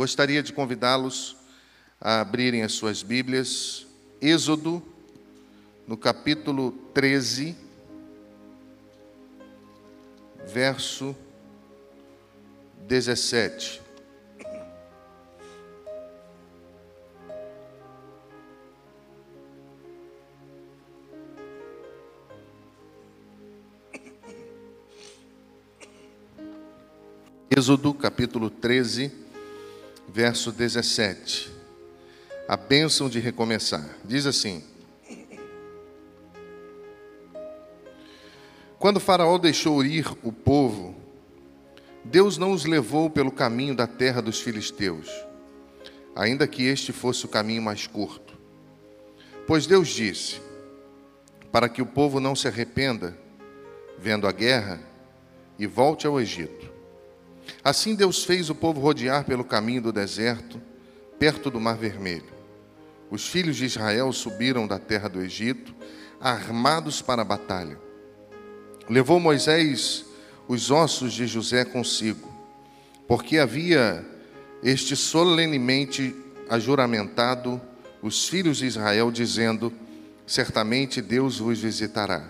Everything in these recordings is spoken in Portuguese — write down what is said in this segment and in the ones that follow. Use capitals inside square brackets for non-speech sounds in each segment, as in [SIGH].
Gostaria de convidá-los a abrirem as suas Bíblias, Êxodo, no capítulo 13, verso 17. Êxodo capítulo 13, verso 17. A bênção de recomeçar. Diz assim: Quando Faraó deixou ir o povo, Deus não os levou pelo caminho da terra dos filisteus, ainda que este fosse o caminho mais curto. Pois Deus disse: Para que o povo não se arrependa, vendo a guerra, e volte ao Egito. Assim Deus fez o povo rodear pelo caminho do deserto, perto do Mar Vermelho. Os filhos de Israel subiram da terra do Egito, armados para a batalha. Levou Moisés os ossos de José consigo, porque havia este solenemente ajuramentado os filhos de Israel, dizendo: Certamente Deus vos visitará.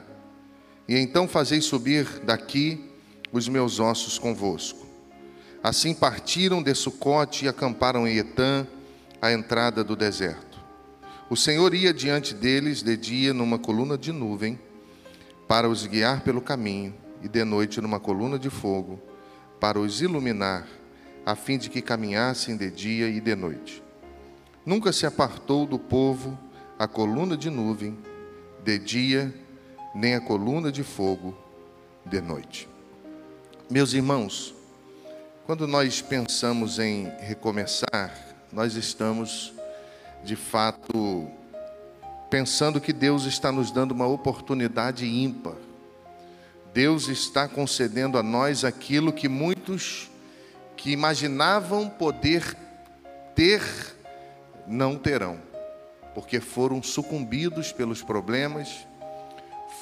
E então fazei subir daqui os meus ossos convosco. Assim partiram de Sucote e acamparam em Etã, à entrada do deserto. O Senhor ia diante deles de dia numa coluna de nuvem, para os guiar pelo caminho, e de noite numa coluna de fogo, para os iluminar, a fim de que caminhassem de dia e de noite. Nunca se apartou do povo a coluna de nuvem de dia, nem a coluna de fogo de noite. Meus irmãos, quando nós pensamos em recomeçar, nós estamos, de fato, pensando que Deus está nos dando uma oportunidade ímpar. Deus está concedendo a nós aquilo que muitos que imaginavam poder ter, não terão, porque foram sucumbidos pelos problemas,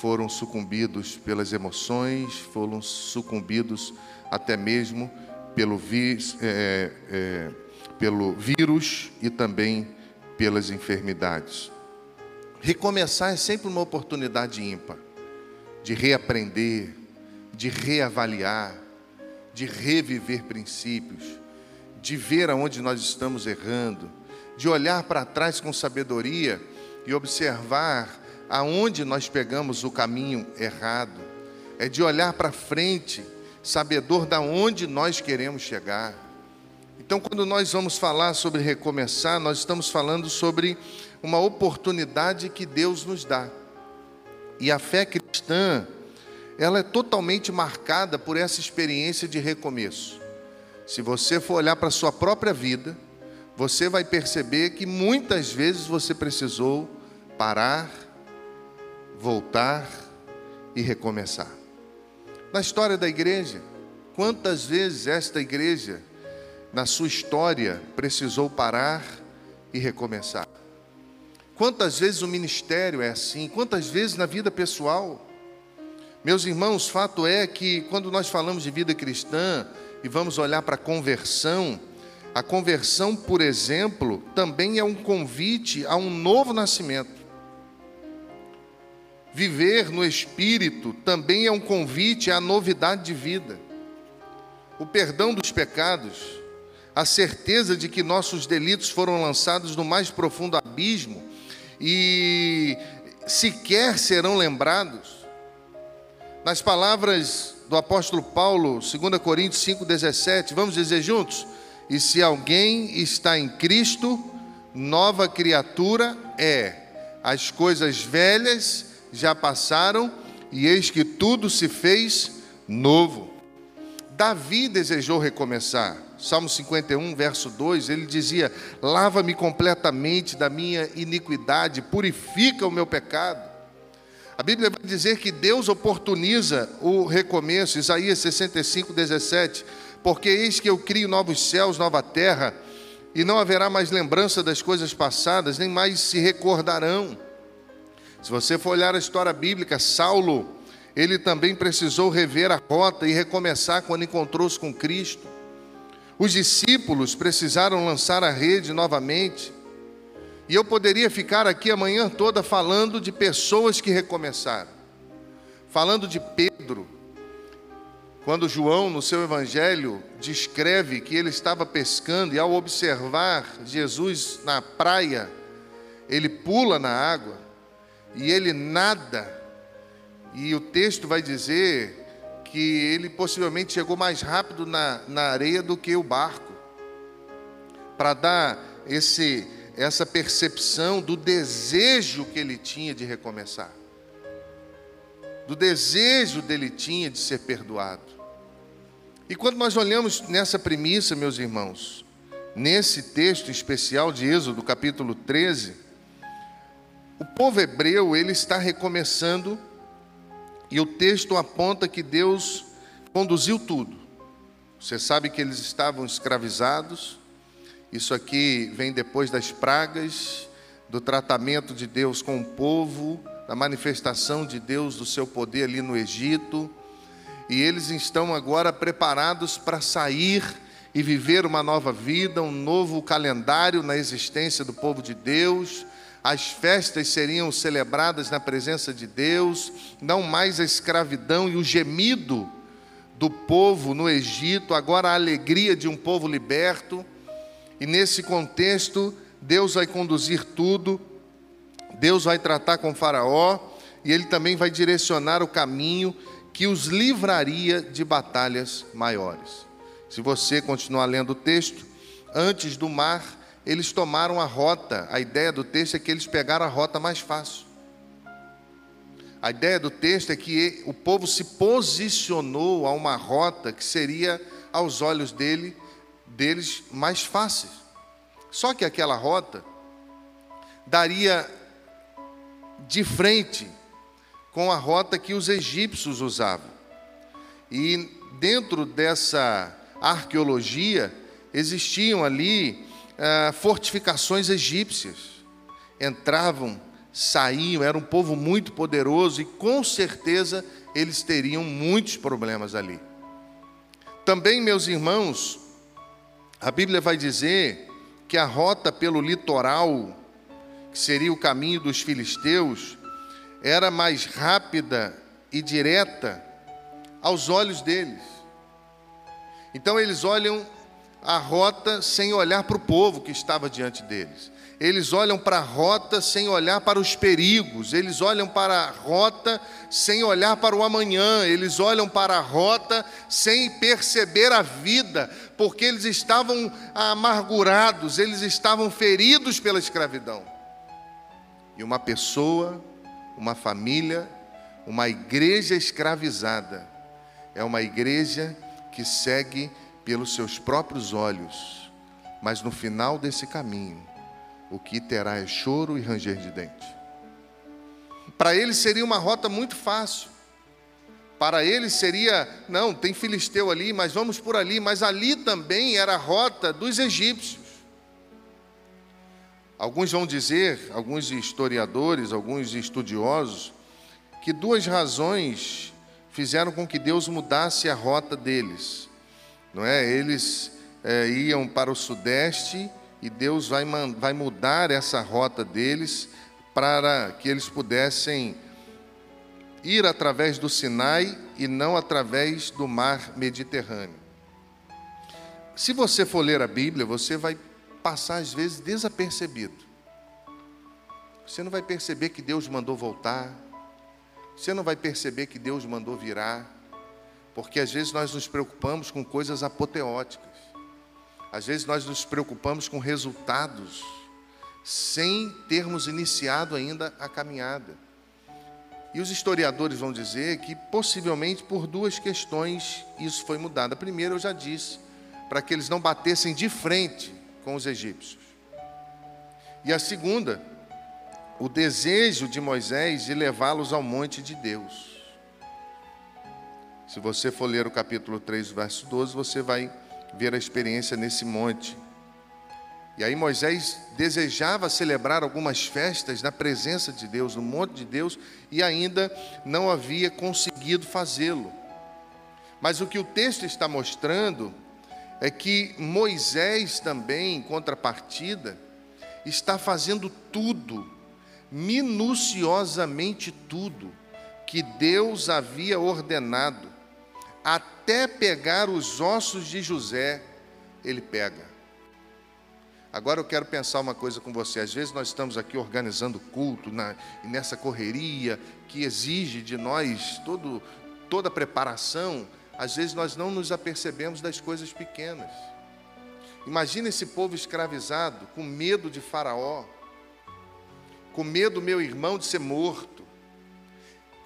foram sucumbidos pelas emoções, foram sucumbidos até mesmo pelo, vi, é, é, pelo vírus e também pelas enfermidades. Recomeçar é sempre uma oportunidade ímpar de reaprender, de reavaliar, de reviver princípios, de ver aonde nós estamos errando, de olhar para trás com sabedoria e observar aonde nós pegamos o caminho errado, é de olhar para frente sabedor da onde nós queremos chegar. Então, quando nós vamos falar sobre recomeçar, nós estamos falando sobre uma oportunidade que Deus nos dá. E a fé cristã, ela é totalmente marcada por essa experiência de recomeço. Se você for olhar para a sua própria vida, você vai perceber que muitas vezes você precisou parar, voltar e recomeçar. Na história da igreja, quantas vezes esta igreja, na sua história, precisou parar e recomeçar? Quantas vezes o ministério é assim? Quantas vezes na vida pessoal? Meus irmãos, fato é que quando nós falamos de vida cristã e vamos olhar para a conversão, a conversão, por exemplo, também é um convite a um novo nascimento. Viver no Espírito também é um convite à novidade de vida. O perdão dos pecados, a certeza de que nossos delitos foram lançados no mais profundo abismo e sequer serão lembrados. Nas palavras do apóstolo Paulo, 2 Coríntios 5,17, vamos dizer juntos? E se alguém está em Cristo, nova criatura é. As coisas velhas já passaram e eis que tudo se fez novo. Davi desejou recomeçar. Salmo 51, verso 2, ele dizia: Lava-me completamente da minha iniquidade, purifica o meu pecado. A Bíblia vai dizer que Deus oportuniza o recomeço, Isaías 65, 17, porque eis que eu crio novos céus, nova terra, e não haverá mais lembrança das coisas passadas, nem mais se recordarão. Se você for olhar a história bíblica, Saulo, ele também precisou rever a rota e recomeçar quando encontrou-se com Cristo. Os discípulos precisaram lançar a rede novamente. E eu poderia ficar aqui a manhã toda falando de pessoas que recomeçaram. Falando de Pedro, quando João, no seu evangelho, descreve que ele estava pescando e ao observar Jesus na praia, ele pula na água e ele nada. E o texto vai dizer que ele possivelmente chegou mais rápido na, na areia do que o barco, para dar esse, essa percepção do desejo que ele tinha de recomeçar, do desejo dele tinha de ser perdoado. E quando nós olhamos nessa premissa, meus irmãos, nesse texto especial de Êxodo, capítulo 13, o povo hebreu ele está recomeçando e o texto aponta que Deus conduziu tudo. Você sabe que eles estavam escravizados. Isso aqui vem depois das pragas, do tratamento de Deus com o povo, da manifestação de Deus do seu poder ali no Egito. E eles estão agora preparados para sair e viver uma nova vida, um novo calendário na existência do povo de Deus as festas seriam celebradas na presença de Deus, não mais a escravidão e o gemido do povo no Egito, agora a alegria de um povo liberto. E nesse contexto, Deus vai conduzir tudo, Deus vai tratar com Faraó e ele também vai direcionar o caminho que os livraria de batalhas maiores. Se você continuar lendo o texto, antes do mar eles tomaram a rota. A ideia do texto é que eles pegaram a rota mais fácil. A ideia do texto é que o povo se posicionou a uma rota que seria, aos olhos dele, deles mais fácil. Só que aquela rota daria de frente com a rota que os egípcios usavam. E dentro dessa arqueologia existiam ali ah, fortificações egípcias. Entravam, saíam, era um povo muito poderoso e com certeza eles teriam muitos problemas ali. Também, meus irmãos, a Bíblia vai dizer que a rota pelo litoral, que seria o caminho dos filisteus, era mais rápida e direta aos olhos deles. Então eles olham a rota sem olhar para o povo que estava diante deles. Eles olham para a rota sem olhar para os perigos, eles olham para a rota sem olhar para o amanhã, eles olham para a rota sem perceber a vida, porque eles estavam amargurados, eles estavam feridos pela escravidão. E uma pessoa, uma família, uma igreja escravizada, é uma igreja que segue pelos seus próprios olhos, mas no final desse caminho, o que terá é choro e ranger de dente. Para ele seria uma rota muito fácil. Para ele seria, não, tem filisteu ali, mas vamos por ali, mas ali também era a rota dos egípcios. Alguns vão dizer, alguns historiadores, alguns estudiosos, que duas razões fizeram com que Deus mudasse a rota deles não é? Eles é, iam para o sudeste e Deus vai, vai mudar essa rota deles para que eles pudessem ir através do Sinai e não através do mar Mediterrâneo. Se você for ler a Bíblia, você vai passar às vezes desapercebido. Você não vai perceber que Deus mandou voltar. Você não vai perceber que Deus mandou virar. Porque às vezes nós nos preocupamos com coisas apoteóticas. Às vezes nós nos preocupamos com resultados sem termos iniciado ainda a caminhada. E os historiadores vão dizer que possivelmente por duas questões isso foi mudado. A primeira eu já disse, para que eles não batessem de frente com os egípcios. E a segunda, o desejo de Moisés de levá-los ao monte de Deus. Se você for ler o capítulo 3, verso 12, você vai ver a experiência nesse monte. E aí Moisés desejava celebrar algumas festas na presença de Deus, no monte de Deus, e ainda não havia conseguido fazê-lo. Mas o que o texto está mostrando é que Moisés também, em contrapartida, está fazendo tudo, minuciosamente tudo, que Deus havia ordenado, até pegar os ossos de José, ele pega. Agora eu quero pensar uma coisa com você. Às vezes nós estamos aqui organizando culto na, nessa correria que exige de nós todo, toda a preparação. Às vezes nós não nos apercebemos das coisas pequenas. Imagina esse povo escravizado, com medo de Faraó, com medo do meu irmão de ser morto,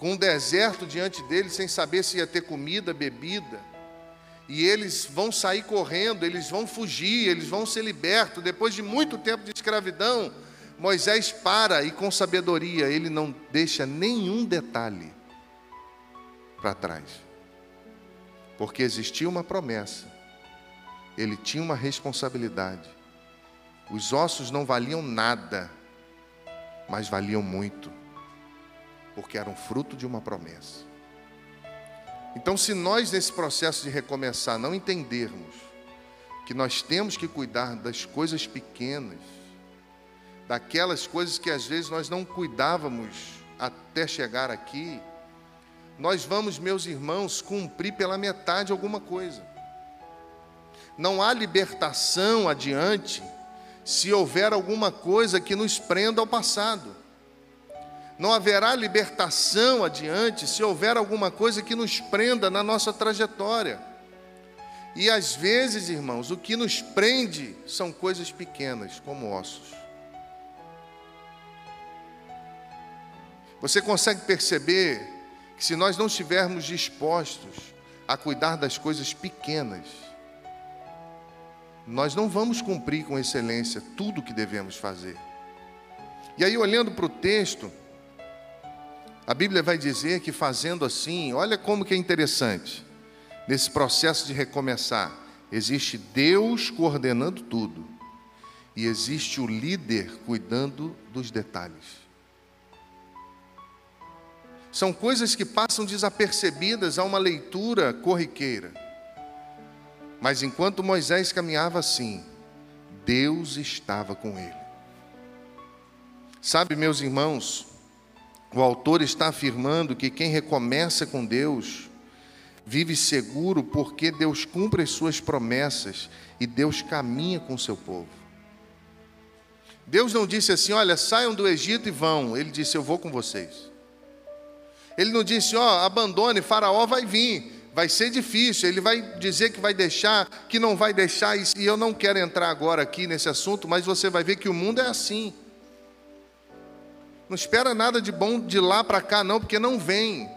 com um deserto diante dele, sem saber se ia ter comida, bebida. E eles vão sair correndo, eles vão fugir, eles vão ser libertos. Depois de muito tempo de escravidão, Moisés para e com sabedoria, ele não deixa nenhum detalhe para trás. Porque existia uma promessa, ele tinha uma responsabilidade. Os ossos não valiam nada, mas valiam muito porque eram fruto de uma promessa. Então, se nós nesse processo de recomeçar não entendermos que nós temos que cuidar das coisas pequenas, daquelas coisas que às vezes nós não cuidávamos até chegar aqui, nós vamos, meus irmãos, cumprir pela metade alguma coisa. Não há libertação adiante se houver alguma coisa que nos prenda ao passado. Não haverá libertação adiante se houver alguma coisa que nos prenda na nossa trajetória. E às vezes, irmãos, o que nos prende são coisas pequenas, como ossos. Você consegue perceber que se nós não estivermos dispostos a cuidar das coisas pequenas, nós não vamos cumprir com excelência tudo o que devemos fazer. E aí, olhando para o texto, a Bíblia vai dizer que fazendo assim, olha como que é interessante. Nesse processo de recomeçar, existe Deus coordenando tudo e existe o líder cuidando dos detalhes. São coisas que passam desapercebidas a uma leitura corriqueira. Mas enquanto Moisés caminhava assim, Deus estava com ele. Sabe, meus irmãos, o autor está afirmando que quem recomeça com Deus vive seguro porque Deus cumpre as suas promessas e Deus caminha com o seu povo. Deus não disse assim: olha, saiam do Egito e vão. Ele disse: eu vou com vocês. Ele não disse: ó, oh, abandone, Faraó vai vir, vai ser difícil. Ele vai dizer que vai deixar, que não vai deixar. E eu não quero entrar agora aqui nesse assunto, mas você vai ver que o mundo é assim. Não espera nada de bom de lá para cá, não, porque não vem.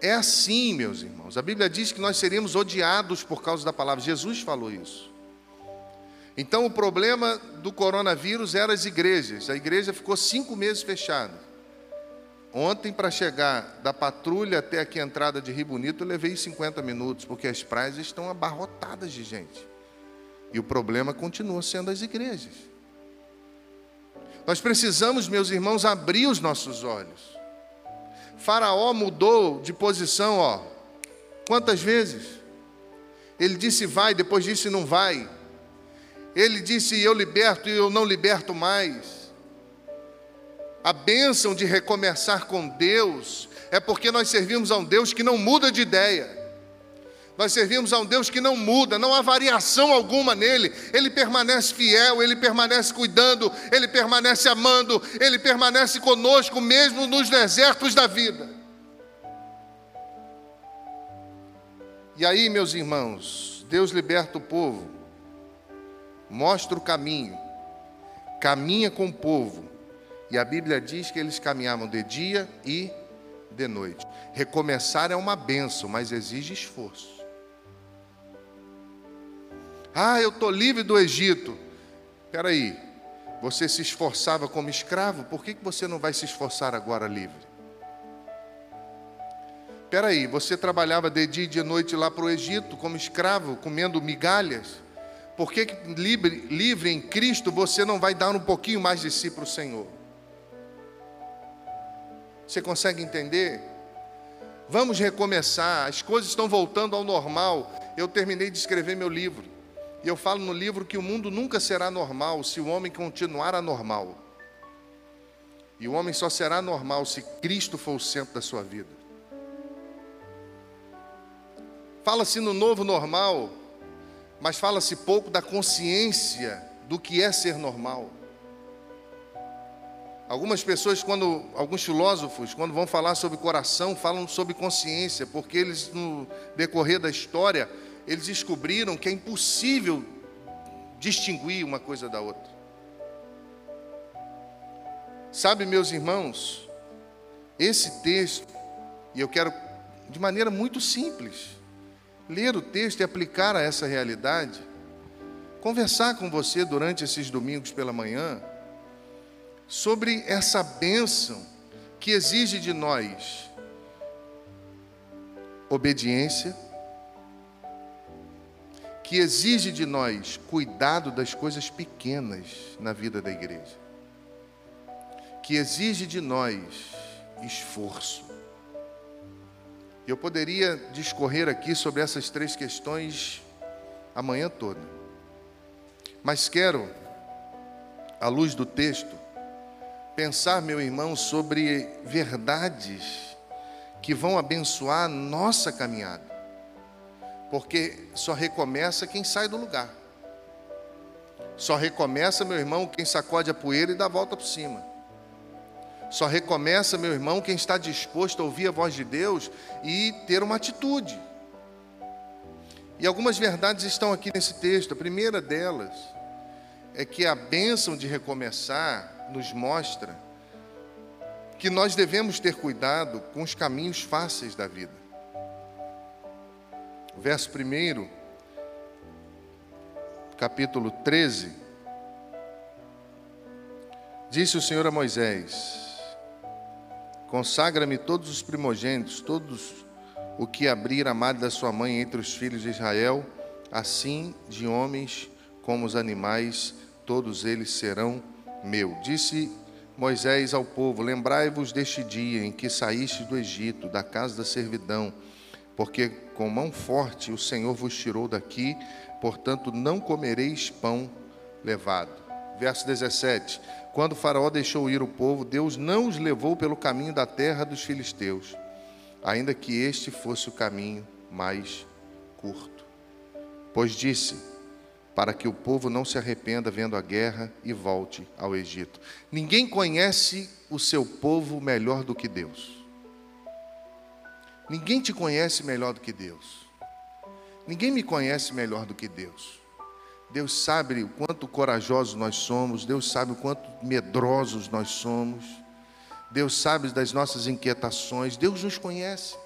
É assim, meus irmãos. A Bíblia diz que nós seríamos odiados por causa da palavra. Jesus falou isso. Então, o problema do coronavírus era as igrejas. A igreja ficou cinco meses fechada. Ontem, para chegar da patrulha até aqui a entrada de Rio Bonito, eu levei 50 minutos, porque as praias estão abarrotadas de gente. E o problema continua sendo as igrejas. Nós precisamos, meus irmãos, abrir os nossos olhos. Faraó mudou de posição, ó. Quantas vezes? Ele disse vai, depois disse não vai. Ele disse eu liberto e eu não liberto mais. A bênção de recomeçar com Deus é porque nós servimos a um Deus que não muda de ideia. Nós servimos a um Deus que não muda, não há variação alguma nele. Ele permanece fiel, ele permanece cuidando, ele permanece amando, ele permanece conosco mesmo nos desertos da vida. E aí, meus irmãos, Deus liberta o povo, mostra o caminho, caminha com o povo. E a Bíblia diz que eles caminhavam de dia e de noite. Recomeçar é uma benção, mas exige esforço. Ah, eu estou livre do Egito. Espera aí, você se esforçava como escravo, por que, que você não vai se esforçar agora livre? Espera aí, você trabalhava de dia e de noite lá para o Egito como escravo, comendo migalhas. Por que, que livre, livre em Cristo você não vai dar um pouquinho mais de si para o Senhor? Você consegue entender? Vamos recomeçar, as coisas estão voltando ao normal. Eu terminei de escrever meu livro. E eu falo no livro que o mundo nunca será normal se o homem continuar anormal. E o homem só será normal se Cristo for o centro da sua vida. Fala-se no novo normal, mas fala-se pouco da consciência do que é ser normal. Algumas pessoas, quando alguns filósofos, quando vão falar sobre coração, falam sobre consciência, porque eles no decorrer da história, eles descobriram que é impossível distinguir uma coisa da outra. Sabe, meus irmãos, esse texto, e eu quero de maneira muito simples, ler o texto e aplicar a essa realidade, conversar com você durante esses domingos pela manhã, sobre essa bênção que exige de nós obediência, que exige de nós cuidado das coisas pequenas na vida da igreja, que exige de nós esforço. Eu poderia discorrer aqui sobre essas três questões a manhã toda, mas quero, à luz do texto, pensar, meu irmão, sobre verdades que vão abençoar a nossa caminhada porque só recomeça quem sai do lugar. Só recomeça, meu irmão, quem sacode a poeira e dá a volta por cima. Só recomeça, meu irmão, quem está disposto a ouvir a voz de Deus e ter uma atitude. E algumas verdades estão aqui nesse texto. A primeira delas é que a bênção de recomeçar nos mostra que nós devemos ter cuidado com os caminhos fáceis da vida verso 1, capítulo 13, disse o Senhor a Moisés: Consagra-me todos os primogênitos, todos o que abrir a madre da sua mãe entre os filhos de Israel, assim de homens como os animais, todos eles serão meu. Disse Moisés ao povo: Lembrai-vos deste dia em que saíste do Egito, da casa da servidão porque com mão forte o Senhor vos tirou daqui, portanto não comereis pão levado. Verso 17: Quando Faraó deixou ir o povo, Deus não os levou pelo caminho da terra dos filisteus, ainda que este fosse o caminho mais curto. Pois disse: Para que o povo não se arrependa vendo a guerra e volte ao Egito. Ninguém conhece o seu povo melhor do que Deus. Ninguém te conhece melhor do que Deus. Ninguém me conhece melhor do que Deus. Deus sabe o quanto corajosos nós somos, Deus sabe o quanto medrosos nós somos, Deus sabe das nossas inquietações, Deus nos conhece.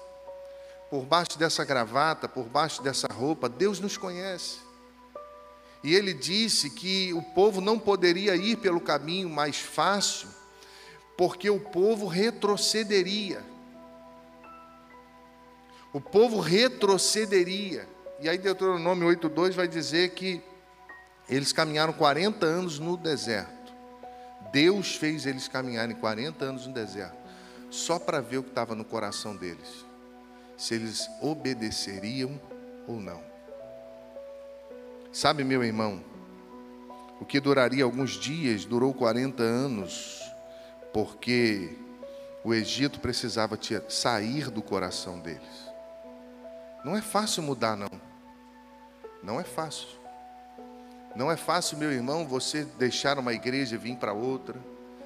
Por baixo dessa gravata, por baixo dessa roupa, Deus nos conhece. E ele disse que o povo não poderia ir pelo caminho mais fácil, porque o povo retrocederia o povo retrocederia. E aí Deuteronômio 8:2 vai dizer que eles caminharam 40 anos no deserto. Deus fez eles caminharem 40 anos no deserto, só para ver o que estava no coração deles, se eles obedeceriam ou não. Sabe, meu irmão, o que duraria alguns dias durou 40 anos, porque o Egito precisava sair do coração deles. Não é fácil mudar, não. Não é fácil. Não é fácil, meu irmão, você deixar uma igreja e vir para outra,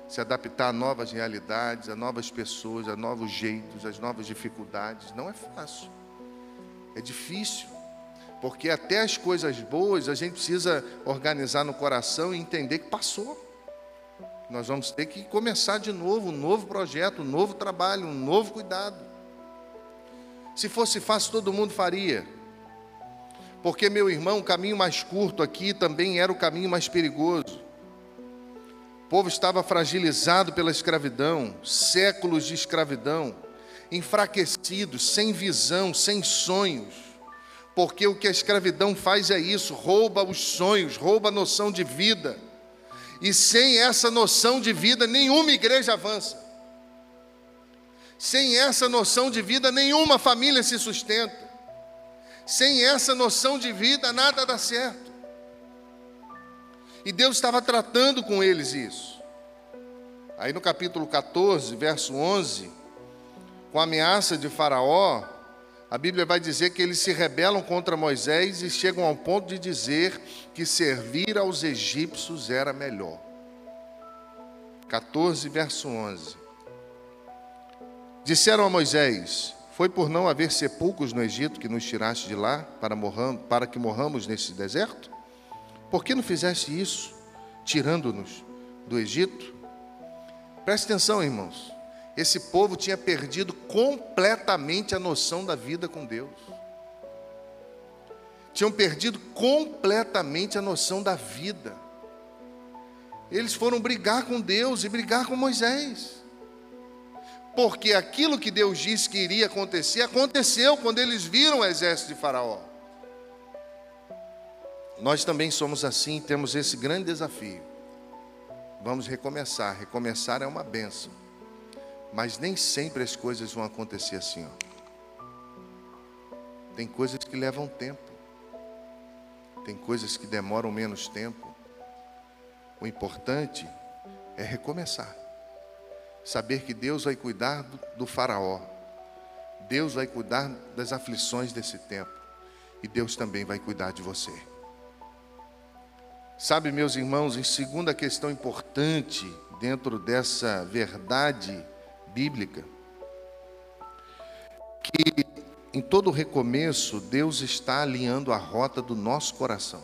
se adaptar a novas realidades, a novas pessoas, a novos jeitos, às novas dificuldades. Não é fácil. É difícil. Porque até as coisas boas a gente precisa organizar no coração e entender que passou. Nós vamos ter que começar de novo, um novo projeto, um novo trabalho, um novo cuidado. Se fosse fácil, todo mundo faria. Porque, meu irmão, o caminho mais curto aqui também era o caminho mais perigoso. O povo estava fragilizado pela escravidão, séculos de escravidão, enfraquecidos, sem visão, sem sonhos. Porque o que a escravidão faz é isso: rouba os sonhos, rouba a noção de vida. E sem essa noção de vida, nenhuma igreja avança. Sem essa noção de vida, nenhuma família se sustenta. Sem essa noção de vida, nada dá certo. E Deus estava tratando com eles isso. Aí no capítulo 14, verso 11, com a ameaça de Faraó, a Bíblia vai dizer que eles se rebelam contra Moisés e chegam ao ponto de dizer que servir aos egípcios era melhor. 14, verso 11. Disseram a Moisés: Foi por não haver sepulcros no Egito que nos tiraste de lá para, morram, para que morramos nesse deserto? Por que não fizeste isso, tirando-nos do Egito? Preste atenção, irmãos. Esse povo tinha perdido completamente a noção da vida com Deus. Tinham perdido completamente a noção da vida. Eles foram brigar com Deus e brigar com Moisés. Porque aquilo que Deus disse que iria acontecer, aconteceu quando eles viram o exército de Faraó. Nós também somos assim, temos esse grande desafio Vamos recomeçar. Recomeçar é uma benção. Mas nem sempre as coisas vão acontecer assim. Ó. Tem coisas que levam tempo. Tem coisas que demoram menos tempo. O importante é recomeçar. Saber que Deus vai cuidar do, do faraó. Deus vai cuidar das aflições desse tempo. E Deus também vai cuidar de você. Sabe, meus irmãos, em segunda questão importante dentro dessa verdade bíblica, que em todo recomeço Deus está alinhando a rota do nosso coração.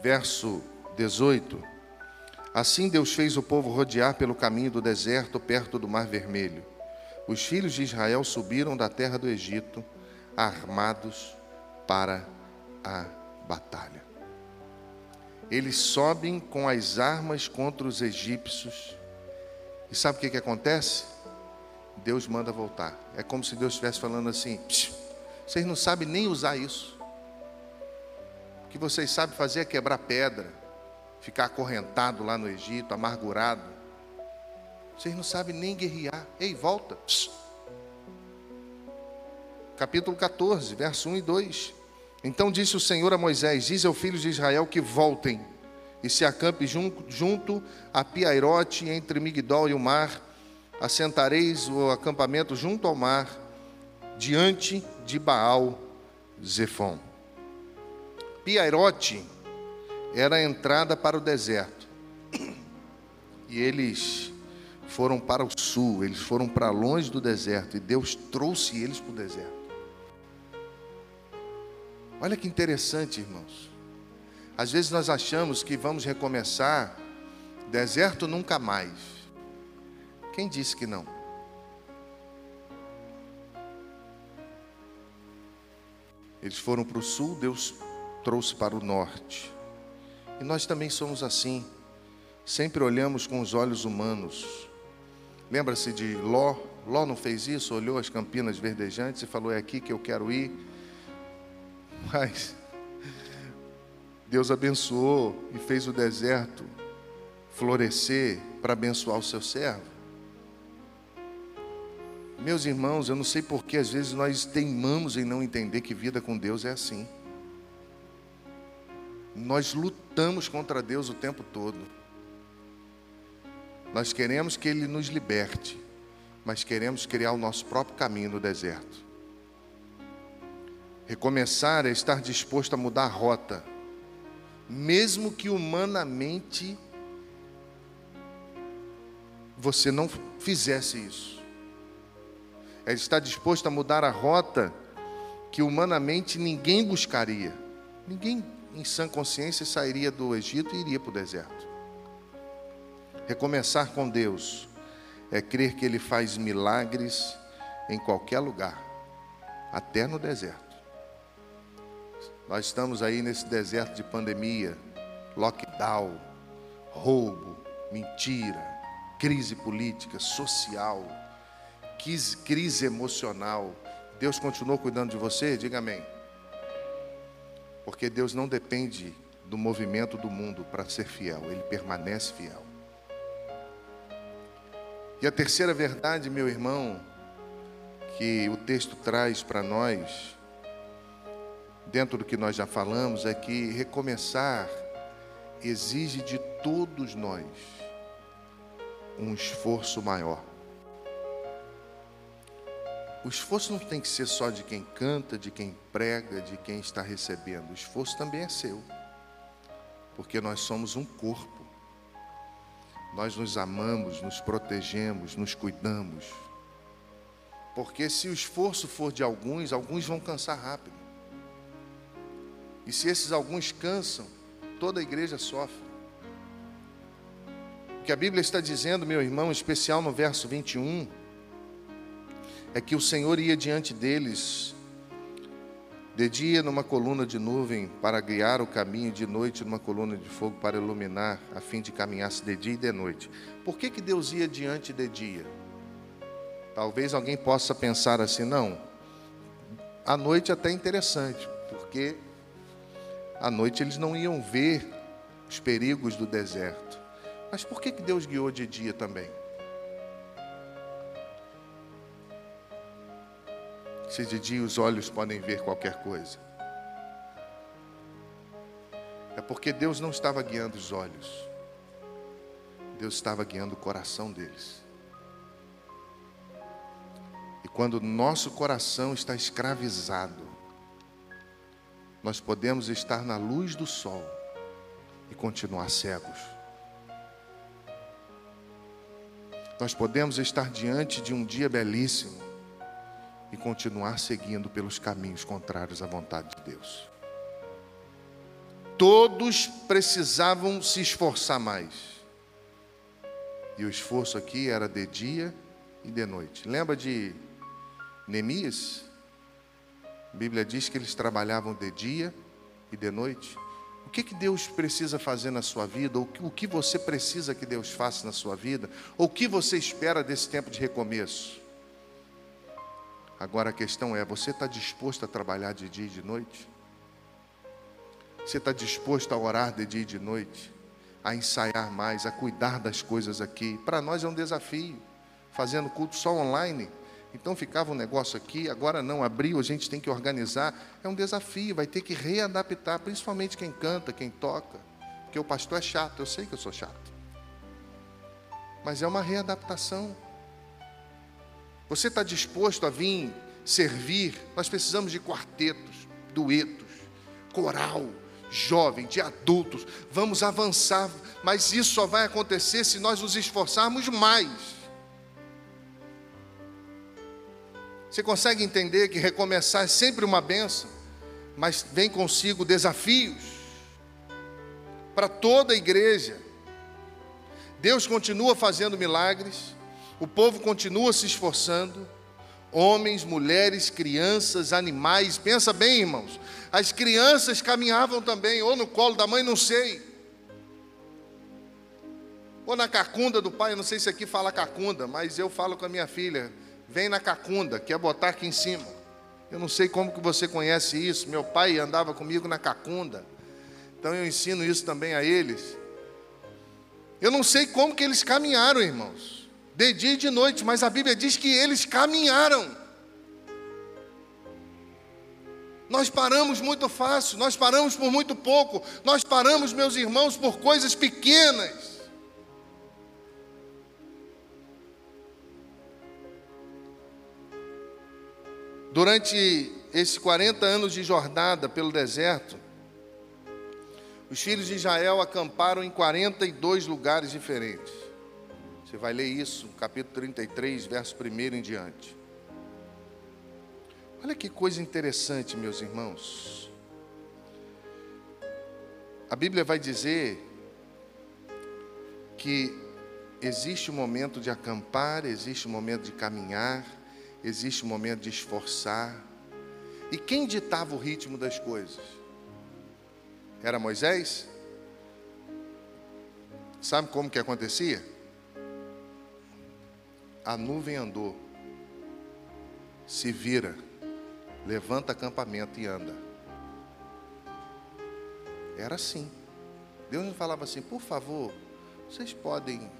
Verso 18: Assim Deus fez o povo rodear pelo caminho do deserto perto do Mar Vermelho. Os filhos de Israel subiram da terra do Egito, armados para a batalha eles sobem com as armas contra os egípcios. E sabe o que, que acontece? Deus manda voltar. É como se Deus estivesse falando assim: vocês não sabem nem usar isso. O que vocês sabem fazer é quebrar pedra, ficar acorrentado lá no Egito, amargurado. Vocês não sabem nem guerrear. Ei, volta. Capítulo 14, verso 1 e 2. Então disse o Senhor a Moisés: Diz aos filhos de Israel que voltem e se acampe junto a Piairote, entre Migdol e o mar. Assentareis o acampamento junto ao mar, diante de Baal Zefon. Piairote era a entrada para o deserto. E eles foram para o sul, eles foram para longe do deserto, e Deus trouxe eles para o deserto. Olha que interessante, irmãos. Às vezes nós achamos que vamos recomeçar, deserto nunca mais. Quem disse que não? Eles foram para o sul, Deus trouxe para o norte. E nós também somos assim. Sempre olhamos com os olhos humanos. Lembra-se de Ló? Ló não fez isso, olhou as campinas verdejantes e falou: É aqui que eu quero ir. [LAUGHS] Mas Deus abençoou e fez o deserto florescer para abençoar o seu servo. Meus irmãos, eu não sei por que às vezes nós teimamos em não entender que vida com Deus é assim. Nós lutamos contra Deus o tempo todo. Nós queremos que Ele nos liberte, mas queremos criar o nosso próprio caminho no deserto. Recomeçar é estar disposto a mudar a rota, mesmo que humanamente você não fizesse isso. É estar disposto a mudar a rota que humanamente ninguém buscaria. Ninguém em sã consciência sairia do Egito e iria para o deserto. Recomeçar com Deus é crer que Ele faz milagres em qualquer lugar, até no deserto. Nós estamos aí nesse deserto de pandemia, lockdown, roubo, mentira, crise política, social, crise, emocional. Deus continuou cuidando de você? Diga amém. Porque Deus não depende do movimento do mundo para ser fiel, ele permanece fiel. E a terceira verdade, meu irmão, que o texto traz para nós, dentro do que nós já falamos, é que recomeçar exige de todos nós um esforço maior. O esforço não tem que ser só de quem canta, de quem prega, de quem está recebendo. O esforço também é seu. Porque nós somos um corpo. Nós nos amamos, nos protegemos, nos cuidamos. Porque se o esforço for de alguns, alguns vão cansar rápido. E se esses alguns cansam, toda a igreja sofre. O que a Bíblia está dizendo, meu irmão, em especial no verso 21, é que o Senhor ia diante deles de dia numa coluna de nuvem para guiar o caminho, de noite numa coluna de fogo para iluminar, a fim de caminhar-se de dia e de noite. Por que, que Deus ia diante de dia? Talvez alguém possa pensar assim, não, a noite é até interessante, porque à noite eles não iam ver os perigos do deserto. Mas por que, que Deus guiou de dia também? Se de dia os olhos podem ver qualquer coisa. É porque Deus não estava guiando os olhos, Deus estava guiando o coração deles. E quando nosso coração está escravizado, nós podemos estar na luz do sol e continuar cegos. Nós podemos estar diante de um dia belíssimo e continuar seguindo pelos caminhos contrários à vontade de Deus. Todos precisavam se esforçar mais. E o esforço aqui era de dia e de noite. Lembra de Neemias? A Bíblia diz que eles trabalhavam de dia e de noite. O que, que Deus precisa fazer na sua vida? Ou o que você precisa que Deus faça na sua vida? Ou o que você espera desse tempo de recomeço? Agora a questão é: você está disposto a trabalhar de dia e de noite? Você está disposto a orar de dia e de noite? A ensaiar mais, a cuidar das coisas aqui? Para nós é um desafio. Fazendo culto só online então ficava um negócio aqui, agora não abriu, a gente tem que organizar. É um desafio, vai ter que readaptar, principalmente quem canta, quem toca. Porque o pastor é chato, eu sei que eu sou chato. Mas é uma readaptação. Você está disposto a vir servir? Nós precisamos de quartetos, duetos, coral, jovem, de adultos. Vamos avançar, mas isso só vai acontecer se nós nos esforçarmos mais. Você consegue entender que recomeçar é sempre uma benção, mas vem consigo desafios para toda a igreja. Deus continua fazendo milagres, o povo continua se esforçando, homens, mulheres, crianças, animais. Pensa bem, irmãos. As crianças caminhavam também, ou no colo da mãe, não sei. Ou na cacunda do pai, não sei se aqui fala cacunda, mas eu falo com a minha filha vem na cacunda, quer botar aqui em cima. Eu não sei como que você conhece isso. Meu pai andava comigo na cacunda. Então eu ensino isso também a eles. Eu não sei como que eles caminharam, irmãos. De dia e de noite, mas a Bíblia diz que eles caminharam. Nós paramos muito fácil, nós paramos por muito pouco, nós paramos, meus irmãos, por coisas pequenas. Durante esses 40 anos de jornada pelo deserto, os filhos de Israel acamparam em 42 lugares diferentes. Você vai ler isso capítulo 33, verso 1 em diante. Olha que coisa interessante, meus irmãos. A Bíblia vai dizer que existe um momento de acampar, existe um momento de caminhar, existe um momento de esforçar. E quem ditava o ritmo das coisas? Era Moisés? Sabe como que acontecia? A nuvem andou, se vira, levanta acampamento e anda. Era assim. Deus não falava assim, por favor, vocês podem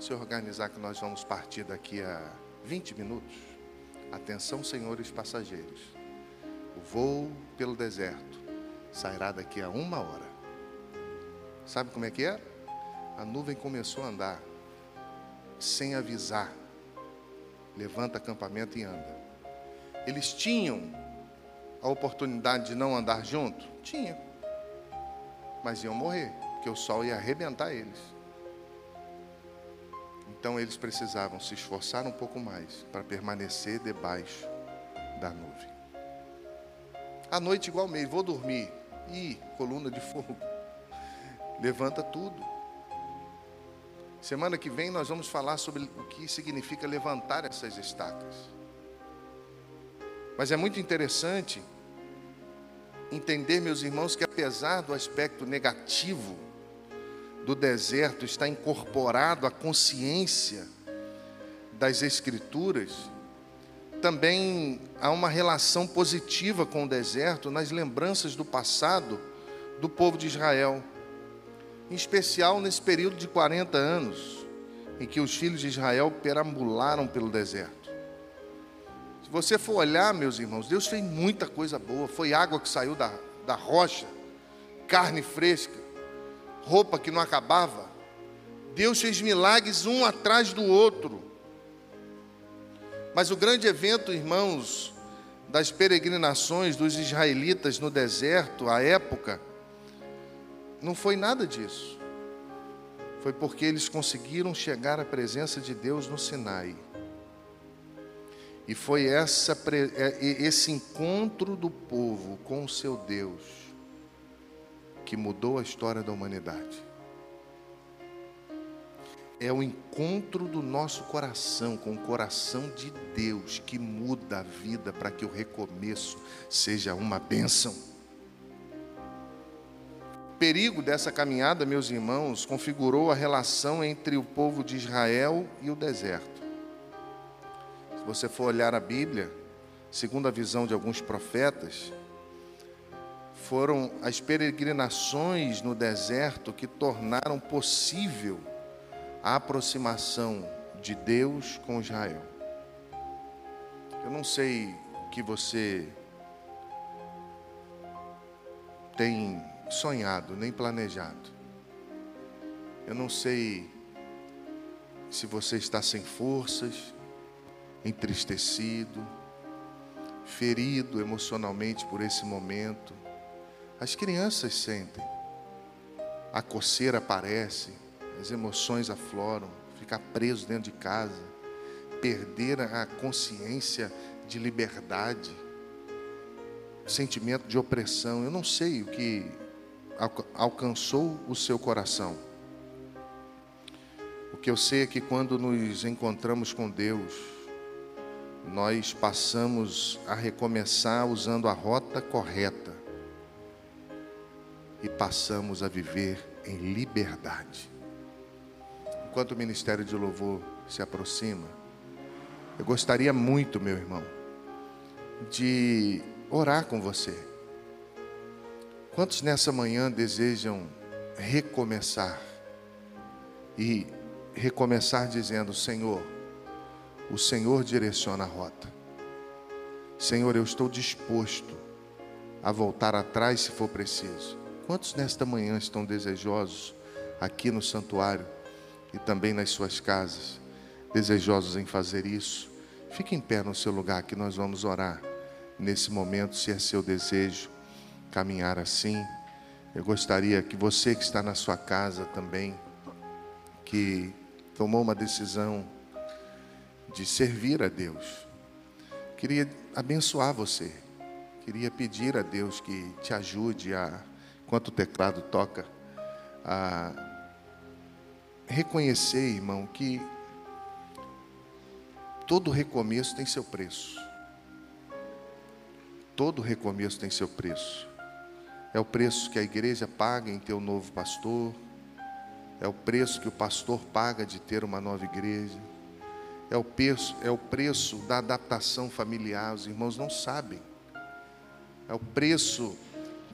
se organizar que nós vamos partir daqui a 20 minutos. Atenção, senhores passageiros. O voo pelo deserto sairá daqui a uma hora. Sabe como é que é? A nuvem começou a andar sem avisar. Levanta acampamento e anda. Eles tinham a oportunidade de não andar junto? Tinha. Mas iam morrer, porque o sol ia arrebentar eles. Então eles precisavam se esforçar um pouco mais para permanecer debaixo da nuvem. À noite, igual meio, vou dormir. Ih, coluna de fogo. Levanta tudo. Semana que vem nós vamos falar sobre o que significa levantar essas estacas. Mas é muito interessante entender, meus irmãos, que apesar do aspecto negativo do deserto estar incorporado à consciência das Escrituras, também há uma relação positiva com o deserto nas lembranças do passado do povo de Israel, em especial nesse período de 40 anos, em que os filhos de Israel perambularam pelo deserto. Se você for olhar, meus irmãos, Deus fez muita coisa boa. Foi água que saiu da, da rocha, carne fresca, roupa que não acabava. Deus fez milagres um atrás do outro. Mas o grande evento, irmãos, das peregrinações dos israelitas no deserto, à época, não foi nada disso. Foi porque eles conseguiram chegar à presença de Deus no Sinai. E foi essa, é, esse encontro do povo com o seu Deus que mudou a história da humanidade. É o encontro do nosso coração com o coração de Deus que muda a vida para que o recomeço seja uma bênção. Perigo dessa caminhada, meus irmãos, configurou a relação entre o povo de Israel e o deserto. Se você for olhar a Bíblia, segundo a visão de alguns profetas, foram as peregrinações no deserto que tornaram possível a aproximação de Deus com Israel. Eu não sei o que você tem sonhado, nem planejado. Eu não sei se você está sem forças, entristecido, ferido emocionalmente por esse momento. As crianças sentem. A coceira aparece, as emoções afloram, ficar preso dentro de casa, perder a consciência de liberdade, sentimento de opressão. Eu não sei o que alcançou o seu coração. O que eu sei é que quando nos encontramos com Deus, nós passamos a recomeçar usando a rota correta e passamos a viver em liberdade. Enquanto o ministério de louvor se aproxima, eu gostaria muito, meu irmão, de orar com você. Quantos nessa manhã desejam recomeçar e recomeçar dizendo: Senhor, o Senhor direciona a rota. Senhor, eu estou disposto a voltar atrás se for preciso. Quantos nesta manhã estão desejosos aqui no santuário e também nas suas casas, desejosos em fazer isso? Fique em pé no seu lugar que nós vamos orar nesse momento, se é seu desejo caminhar assim. Eu gostaria que você que está na sua casa também, que tomou uma decisão de servir a Deus, queria abençoar você, queria pedir a Deus que te ajude a enquanto o teclado toca, a reconhecer, irmão, que todo recomeço tem seu preço. Todo recomeço tem seu preço. É o preço que a igreja paga em ter um novo pastor, é o preço que o pastor paga de ter uma nova igreja, é o preço, é o preço da adaptação familiar, os irmãos não sabem. É o preço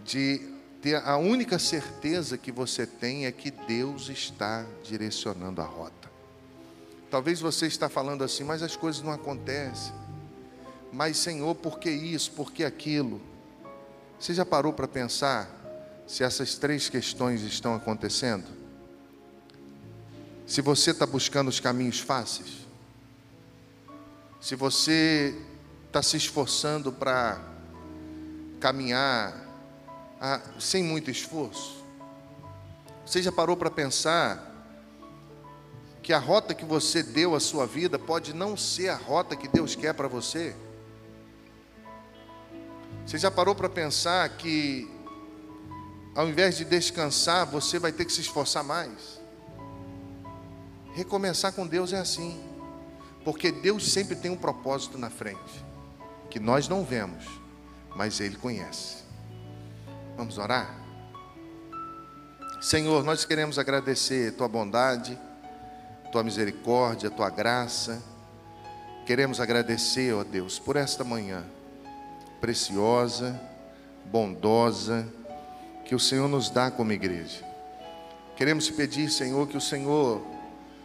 de ter a única certeza que você tem é que Deus está direcionando a rota. Talvez você está falando assim, mas as coisas não acontecem. Mas Senhor, por que isso? Por que aquilo? Você já parou para pensar se essas três questões estão acontecendo? Se você está buscando os caminhos fáceis? Se você está se esforçando para caminhar ah, sem muito esforço? Você já parou para pensar que a rota que você deu à sua vida pode não ser a rota que Deus quer para você? Você já parou para pensar que ao invés de descansar, você vai ter que se esforçar mais? Recomeçar com Deus é assim, porque Deus sempre tem um propósito na frente, que nós não vemos, mas Ele conhece. Vamos orar? Senhor, nós queremos agradecer Tua bondade, Tua misericórdia, Tua graça. Queremos agradecer, ó Deus, por esta manhã preciosa, bondosa, que o Senhor nos dá como igreja. Queremos pedir, Senhor, que o Senhor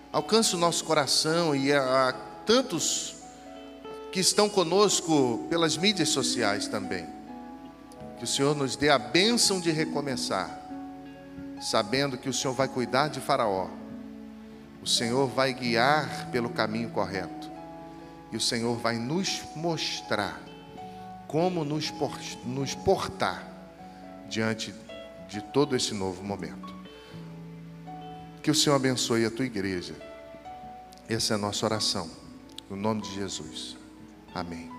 alcance o nosso coração e a, a tantos que estão conosco pelas mídias sociais também. Que o Senhor nos dê a bênção de recomeçar, sabendo que o Senhor vai cuidar de Faraó, o Senhor vai guiar pelo caminho correto, e o Senhor vai nos mostrar como nos, portar diante de todo esse novo momento. Que o Senhor abençoe a tua igreja. Essa é a nossa oração. No nome de Jesus. Amém.